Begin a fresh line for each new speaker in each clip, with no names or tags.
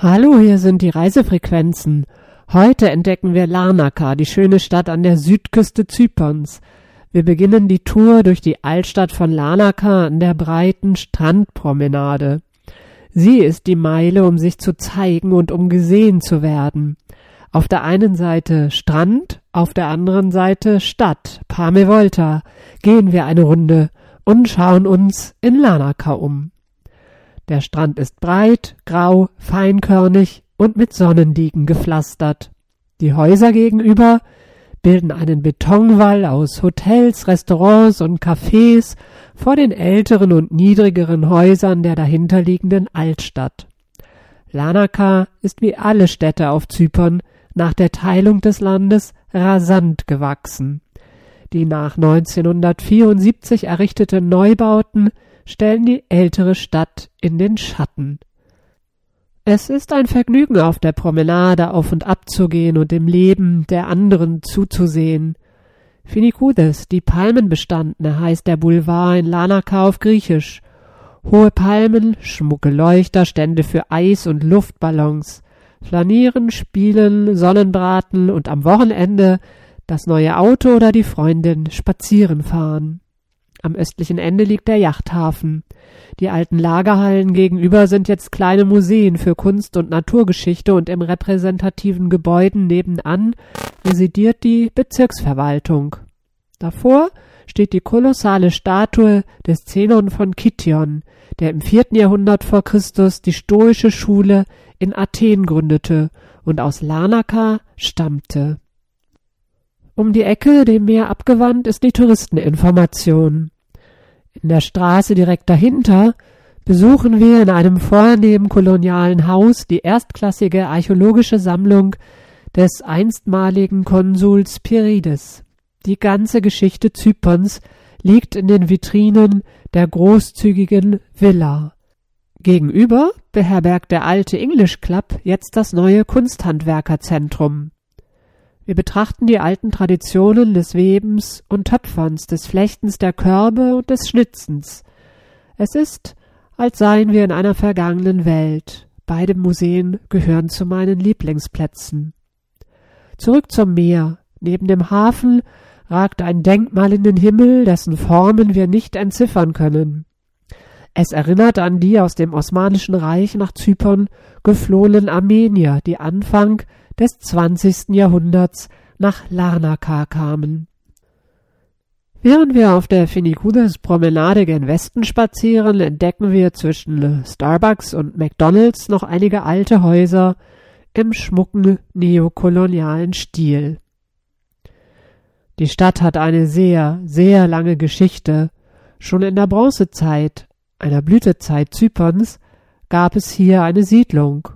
Hallo, hier sind die Reisefrequenzen. Heute entdecken wir Larnaca, die schöne Stadt an der Südküste Zyperns. Wir beginnen die Tour durch die Altstadt von Larnaca an der breiten Strandpromenade. Sie ist die Meile, um sich zu zeigen und um gesehen zu werden. Auf der einen Seite Strand, auf der anderen Seite Stadt, Parme Volta. Gehen wir eine Runde und schauen uns in Larnaca um. Der Strand ist breit, grau, feinkörnig und mit Sonnendiegen gepflastert. Die Häuser gegenüber bilden einen Betonwall aus Hotels, Restaurants und Cafés vor den älteren und niedrigeren Häusern der dahinterliegenden Altstadt. Larnaca ist wie alle Städte auf Zypern nach der Teilung des Landes rasant gewachsen. Die nach 1974 errichteten Neubauten stellen die ältere Stadt in den Schatten. Es ist ein Vergnügen, auf der Promenade auf und ab zu gehen und dem Leben der anderen zuzusehen. Finikudes, die Palmenbestandene, heißt der Boulevard in Lanaka auf Griechisch. Hohe Palmen, schmucke Leuchter, Stände für Eis- und Luftballons. Flanieren, spielen, Sonnenbraten und am Wochenende das neue Auto oder die Freundin spazieren fahren. Am östlichen Ende liegt der Yachthafen. Die alten Lagerhallen gegenüber sind jetzt kleine Museen für Kunst und Naturgeschichte und im repräsentativen Gebäuden nebenan residiert die Bezirksverwaltung. Davor steht die kolossale Statue des Zenon von Kition, der im vierten Jahrhundert vor Christus die stoische Schule in Athen gründete und aus Larnaca stammte. Um die Ecke, dem Meer abgewandt, ist die Touristeninformation. In der Straße direkt dahinter besuchen wir in einem vornehmen kolonialen Haus die erstklassige archäologische Sammlung des einstmaligen Konsuls Pirides. Die ganze Geschichte Zyperns liegt in den Vitrinen der großzügigen Villa. Gegenüber beherbergt der alte English Club jetzt das neue Kunsthandwerkerzentrum. Wir betrachten die alten Traditionen des Webens und Töpferns, des Flechtens der Körbe und des Schnitzens. Es ist, als seien wir in einer vergangenen Welt. Beide Museen gehören zu meinen Lieblingsplätzen. Zurück zum Meer. Neben dem Hafen ragt ein Denkmal in den Himmel, dessen Formen wir nicht entziffern können. Es erinnert an die aus dem Osmanischen Reich nach Zypern geflohenen Armenier, die Anfang des 20. Jahrhunderts nach Larnaca kamen. Während wir auf der Finikudes Promenade gen Westen spazieren, entdecken wir zwischen Starbucks und McDonalds noch einige alte Häuser im schmucken neokolonialen Stil. Die Stadt hat eine sehr, sehr lange Geschichte. Schon in der Bronzezeit, einer Blütezeit Zyperns, gab es hier eine Siedlung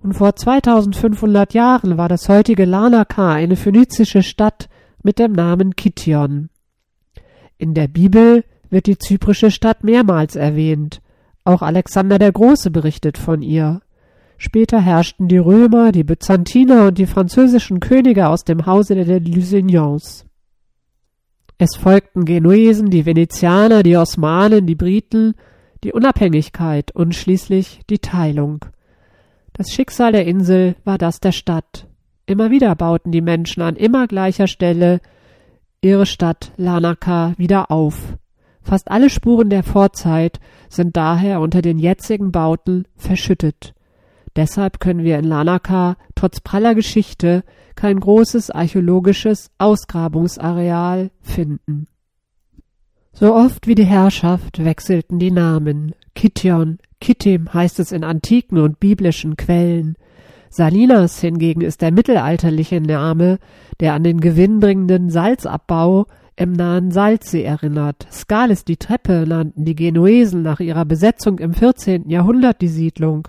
und vor 2500 Jahren war das heutige Larnaca eine phönizische Stadt mit dem Namen Kition. In der Bibel wird die zyprische Stadt mehrmals erwähnt. Auch Alexander der Große berichtet von ihr. Später herrschten die Römer, die Byzantiner und die französischen Könige aus dem Hause der Lusignans. Es folgten Genuesen, die Venezianer, die Osmanen, die Briten, die Unabhängigkeit und schließlich die Teilung. Das Schicksal der Insel war das der Stadt. Immer wieder bauten die Menschen an immer gleicher Stelle ihre Stadt Lanaka wieder auf. Fast alle Spuren der Vorzeit sind daher unter den jetzigen Bauten verschüttet. Deshalb können wir in Lanaka trotz praller Geschichte kein großes archäologisches Ausgrabungsareal finden. So oft wie die Herrschaft wechselten die Namen. Kition, Kittim heißt es in antiken und biblischen Quellen. Salinas hingegen ist der mittelalterliche Name, der an den gewinnbringenden Salzabbau im nahen Salzsee erinnert. Skalis die Treppe nannten die Genuesen nach ihrer Besetzung im 14. Jahrhundert die Siedlung.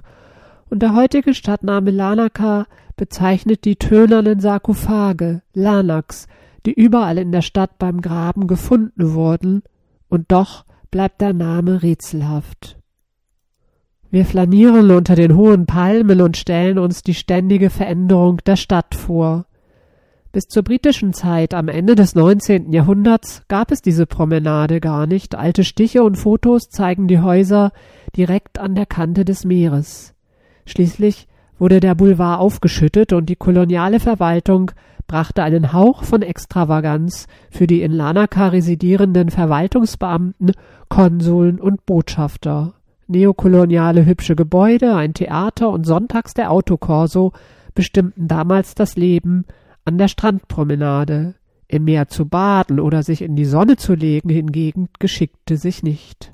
Und der heutige Stadtname Lanaka bezeichnet die tönernen Sarkophage, Lanax, die überall in der Stadt beim Graben gefunden wurden, und doch bleibt der Name rätselhaft. Wir flanieren unter den hohen Palmen und stellen uns die ständige Veränderung der Stadt vor. Bis zur britischen Zeit am Ende des 19. Jahrhunderts gab es diese Promenade gar nicht. Alte Stiche und Fotos zeigen die Häuser direkt an der Kante des Meeres. Schließlich wurde der Boulevard aufgeschüttet und die koloniale Verwaltung brachte einen Hauch von Extravaganz für die in Lanaka residierenden Verwaltungsbeamten, Konsuln und Botschafter. Neokoloniale hübsche Gebäude, ein Theater und sonntags der Autokorso bestimmten damals das Leben an der Strandpromenade. Im Meer zu baden oder sich in die Sonne zu legen hingegen geschickte sich nicht.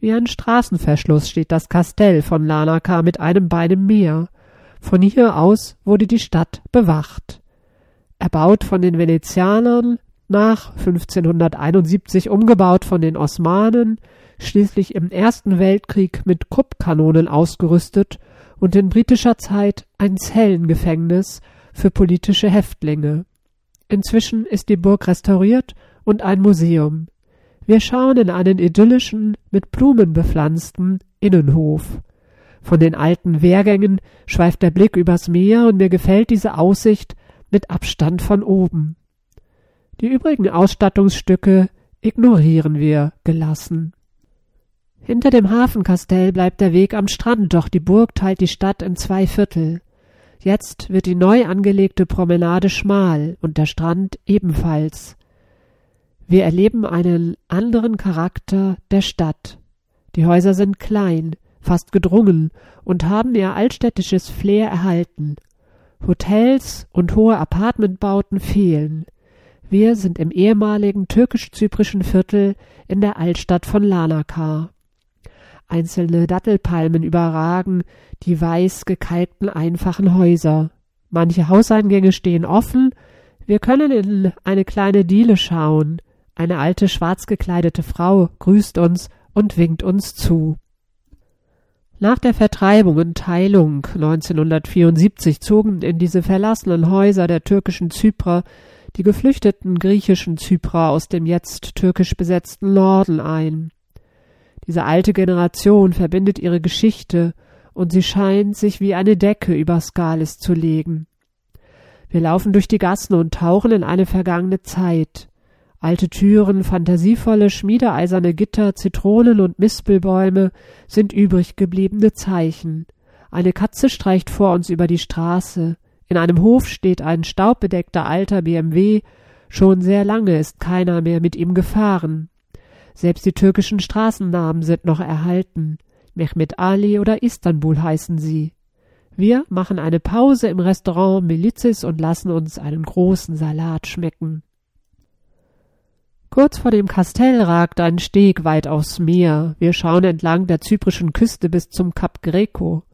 Wie ein Straßenverschluss steht das Kastell von Lanaka mit einem Bein im Meer. Von hier aus wurde die Stadt bewacht. Erbaut von den Venezianern, nach 1571 umgebaut von den Osmanen, schließlich im Ersten Weltkrieg mit Kruppkanonen ausgerüstet und in britischer Zeit ein Zellengefängnis für politische Häftlinge. Inzwischen ist die Burg restauriert und ein Museum. Wir schauen in einen idyllischen, mit Blumen bepflanzten Innenhof. Von den alten Wehrgängen schweift der Blick übers Meer und mir gefällt diese Aussicht mit Abstand von oben. Die übrigen Ausstattungsstücke ignorieren wir gelassen. Hinter dem Hafenkastell bleibt der Weg am Strand, doch die Burg teilt die Stadt in zwei Viertel. Jetzt wird die neu angelegte Promenade schmal und der Strand ebenfalls. Wir erleben einen anderen Charakter der Stadt. Die Häuser sind klein, fast gedrungen und haben ihr altstädtisches Flair erhalten. Hotels und hohe Apartmentbauten fehlen. Wir sind im ehemaligen türkisch-zyprischen Viertel in der Altstadt von Lanaka. Einzelne Dattelpalmen überragen die weiß gekalkten einfachen Häuser. Manche Hauseingänge stehen offen. Wir können in eine kleine Diele schauen. Eine alte schwarz gekleidete Frau grüßt uns und winkt uns zu. Nach der Vertreibung und Teilung 1974 zogen in diese verlassenen Häuser der türkischen Zyprer die geflüchteten griechischen Zyprer aus dem jetzt türkisch besetzten Norden ein. Diese alte Generation verbindet ihre Geschichte und sie scheint sich wie eine Decke über Skalis zu legen. Wir laufen durch die Gassen und tauchen in eine vergangene Zeit. Alte Türen, fantasievolle, schmiedeeiserne Gitter, Zitronen und Mispelbäume sind übrig gebliebene Zeichen. Eine Katze streicht vor uns über die Straße. In einem Hof steht ein staubbedeckter alter BMW. Schon sehr lange ist keiner mehr mit ihm gefahren. Selbst die türkischen Straßennamen sind noch erhalten. Mehmet Ali oder Istanbul heißen sie. Wir machen eine Pause im Restaurant Milizis und lassen uns einen großen Salat schmecken. Kurz vor dem Kastell ragt ein Steg weit aufs Meer. Wir schauen entlang der zyprischen Küste bis zum Kap Greco.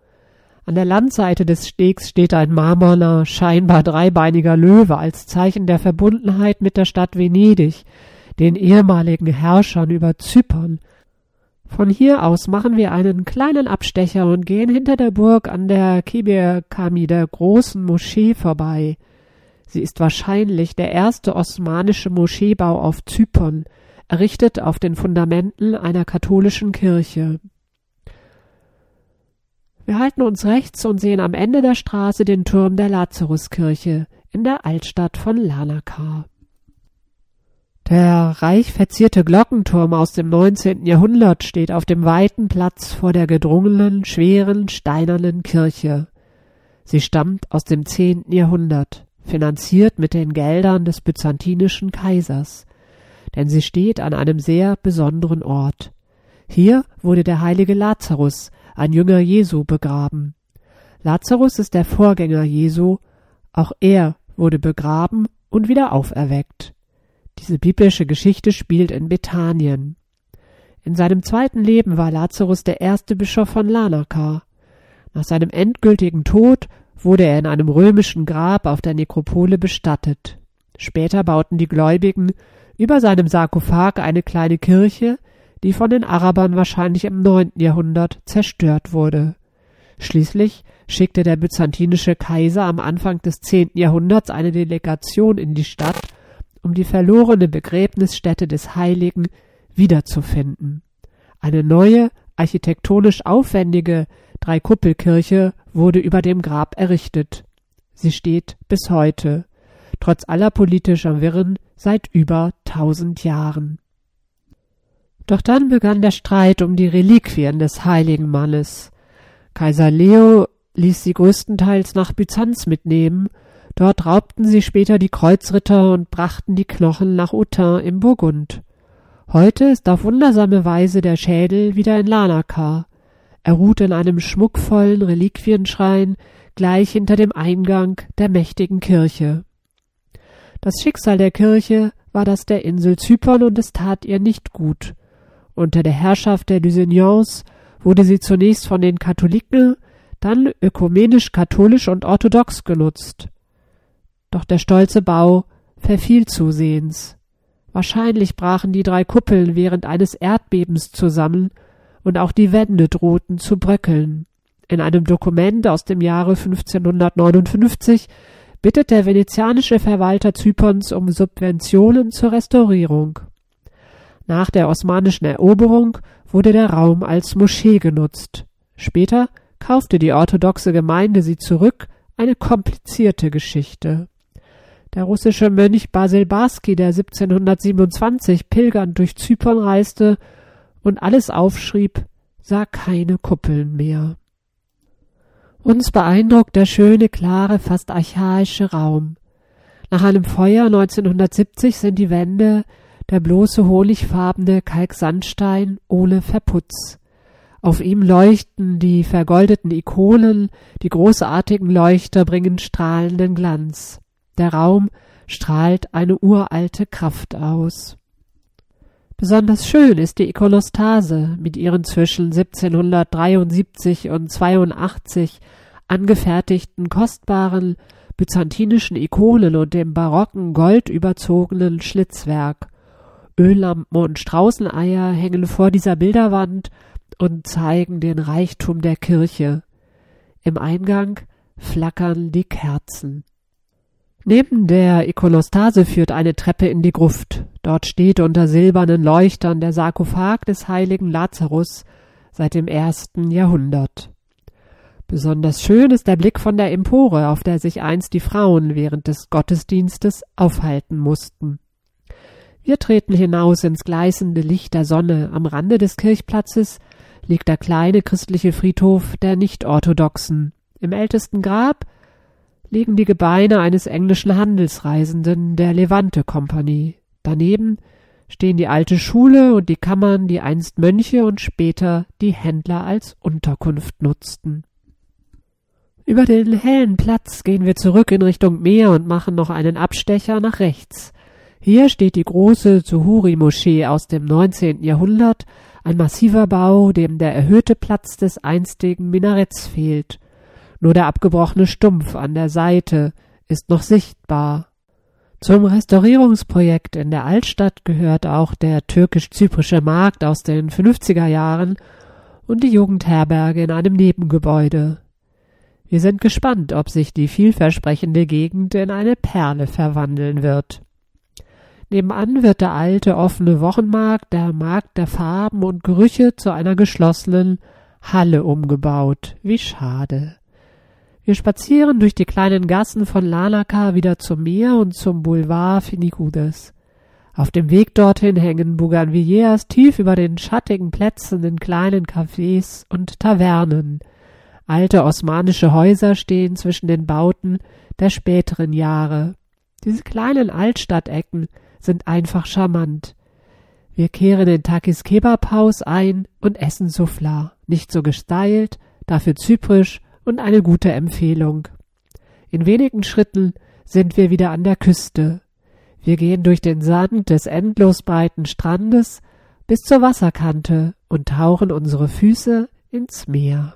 An der Landseite des Stegs steht ein marmorner, scheinbar dreibeiniger Löwe als Zeichen der Verbundenheit mit der Stadt Venedig, den ehemaligen Herrschern über Zypern. Von hier aus machen wir einen kleinen Abstecher und gehen hinter der Burg an der Kebir-Kami, der großen Moschee, vorbei. Sie ist wahrscheinlich der erste osmanische Moscheebau auf Zypern, errichtet auf den Fundamenten einer katholischen Kirche. Wir halten uns rechts und sehen am Ende der Straße den Turm der Lazaruskirche in der Altstadt von Lanaka. Der reich verzierte Glockenturm aus dem 19. Jahrhundert steht auf dem weiten Platz vor der gedrungenen, schweren, steinernen Kirche. Sie stammt aus dem 10. Jahrhundert, finanziert mit den Geldern des byzantinischen Kaisers, denn sie steht an einem sehr besonderen Ort. Hier wurde der heilige Lazarus, ein Jünger Jesu, begraben. Lazarus ist der Vorgänger Jesu, auch er wurde begraben und wieder auferweckt. Diese biblische Geschichte spielt in Bethanien. In seinem zweiten Leben war Lazarus der erste Bischof von Lanaka. Nach seinem endgültigen Tod wurde er in einem römischen Grab auf der Nekropole bestattet. Später bauten die Gläubigen über seinem Sarkophag eine kleine Kirche, die von den Arabern wahrscheinlich im neunten Jahrhundert zerstört wurde. Schließlich schickte der byzantinische Kaiser am Anfang des zehnten Jahrhunderts eine Delegation in die Stadt, um die verlorene Begräbnisstätte des Heiligen wiederzufinden. Eine neue, architektonisch aufwendige Dreikuppelkirche wurde über dem Grab errichtet. Sie steht bis heute, trotz aller politischer Wirren, seit über tausend Jahren. Doch dann begann der Streit um die Reliquien des heiligen Mannes. Kaiser Leo ließ sie größtenteils nach Byzanz mitnehmen, dort raubten sie später die Kreuzritter und brachten die Knochen nach Autun im Burgund. Heute ist auf wundersame Weise der Schädel wieder in Lanaka. Er ruht in einem schmuckvollen Reliquienschrein gleich hinter dem Eingang der mächtigen Kirche. Das Schicksal der Kirche war das der Insel Zypern und es tat ihr nicht gut. Unter der Herrschaft der Lusignans wurde sie zunächst von den Katholiken, dann ökumenisch katholisch und orthodox genutzt. Doch der stolze Bau verfiel zusehends. Wahrscheinlich brachen die drei Kuppeln während eines Erdbebens zusammen und auch die Wände drohten zu bröckeln. In einem Dokument aus dem Jahre 1559 bittet der venezianische Verwalter Zyperns um Subventionen zur Restaurierung. Nach der osmanischen Eroberung wurde der Raum als Moschee genutzt. Später kaufte die orthodoxe Gemeinde sie zurück, eine komplizierte Geschichte. Der russische Mönch Basil Barski, der 1727 pilgernd durch Zypern reiste und alles aufschrieb, sah keine Kuppeln mehr. Uns beeindruckt der schöne, klare, fast archaische Raum. Nach einem Feuer 1970 sind die Wände der bloße honigfarbene Kalksandstein ohne Verputz. Auf ihm leuchten die vergoldeten Ikonen, die großartigen Leuchter bringen strahlenden Glanz. Der Raum strahlt eine uralte Kraft aus. Besonders schön ist die Ikonostase mit ihren zwischen 1773 und 82 angefertigten kostbaren byzantinischen Ikonen und dem barocken goldüberzogenen Schlitzwerk. Öllampen und Straußeneier hängen vor dieser Bilderwand und zeigen den Reichtum der Kirche. Im Eingang flackern die Kerzen. Neben der Ikonostase führt eine Treppe in die Gruft. Dort steht unter silbernen Leuchtern der Sarkophag des heiligen Lazarus seit dem ersten Jahrhundert. Besonders schön ist der Blick von der Empore, auf der sich einst die Frauen während des Gottesdienstes aufhalten mussten. Wir treten hinaus ins gleißende Licht der Sonne. Am Rande des Kirchplatzes liegt der kleine christliche Friedhof der Nicht-Orthodoxen. Im ältesten Grab liegen die Gebeine eines englischen Handelsreisenden der Levante Kompanie. Daneben stehen die alte Schule und die Kammern, die einst Mönche und später die Händler als Unterkunft nutzten. Über den hellen Platz gehen wir zurück in Richtung Meer und machen noch einen Abstecher nach rechts. Hier steht die große Zuhuri-Moschee aus dem 19. Jahrhundert, ein massiver Bau, dem der erhöhte Platz des einstigen Minaretts fehlt. Nur der abgebrochene Stumpf an der Seite ist noch sichtbar. Zum Restaurierungsprojekt in der Altstadt gehört auch der türkisch-zyprische Markt aus den 50er Jahren und die Jugendherberge in einem Nebengebäude. Wir sind gespannt, ob sich die vielversprechende Gegend in eine Perle verwandeln wird. Nebenan wird der alte offene Wochenmarkt, der Markt der Farben und Gerüche zu einer geschlossenen Halle umgebaut. Wie schade. Wir spazieren durch die kleinen Gassen von Lanaka wieder zum Meer und zum Boulevard Finikudes. Auf dem Weg dorthin hängen Bougainvilleas tief über den schattigen Plätzen in kleinen Cafés und Tavernen. Alte osmanische Häuser stehen zwischen den Bauten der späteren Jahre. Diese kleinen Altstadtecken sind einfach charmant. Wir kehren in Takis Kebab Haus ein und essen Souffla. Nicht so gestylt, dafür zyprisch und eine gute Empfehlung. In wenigen Schritten sind wir wieder an der Küste. Wir gehen durch den Sand des endlos breiten Strandes bis zur Wasserkante und tauchen unsere Füße ins Meer.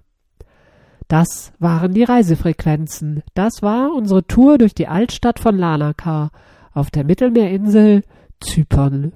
Das waren die Reisefrequenzen. Das war unsere Tour durch die Altstadt von Lanaka auf der Mittelmeerinsel Zypern.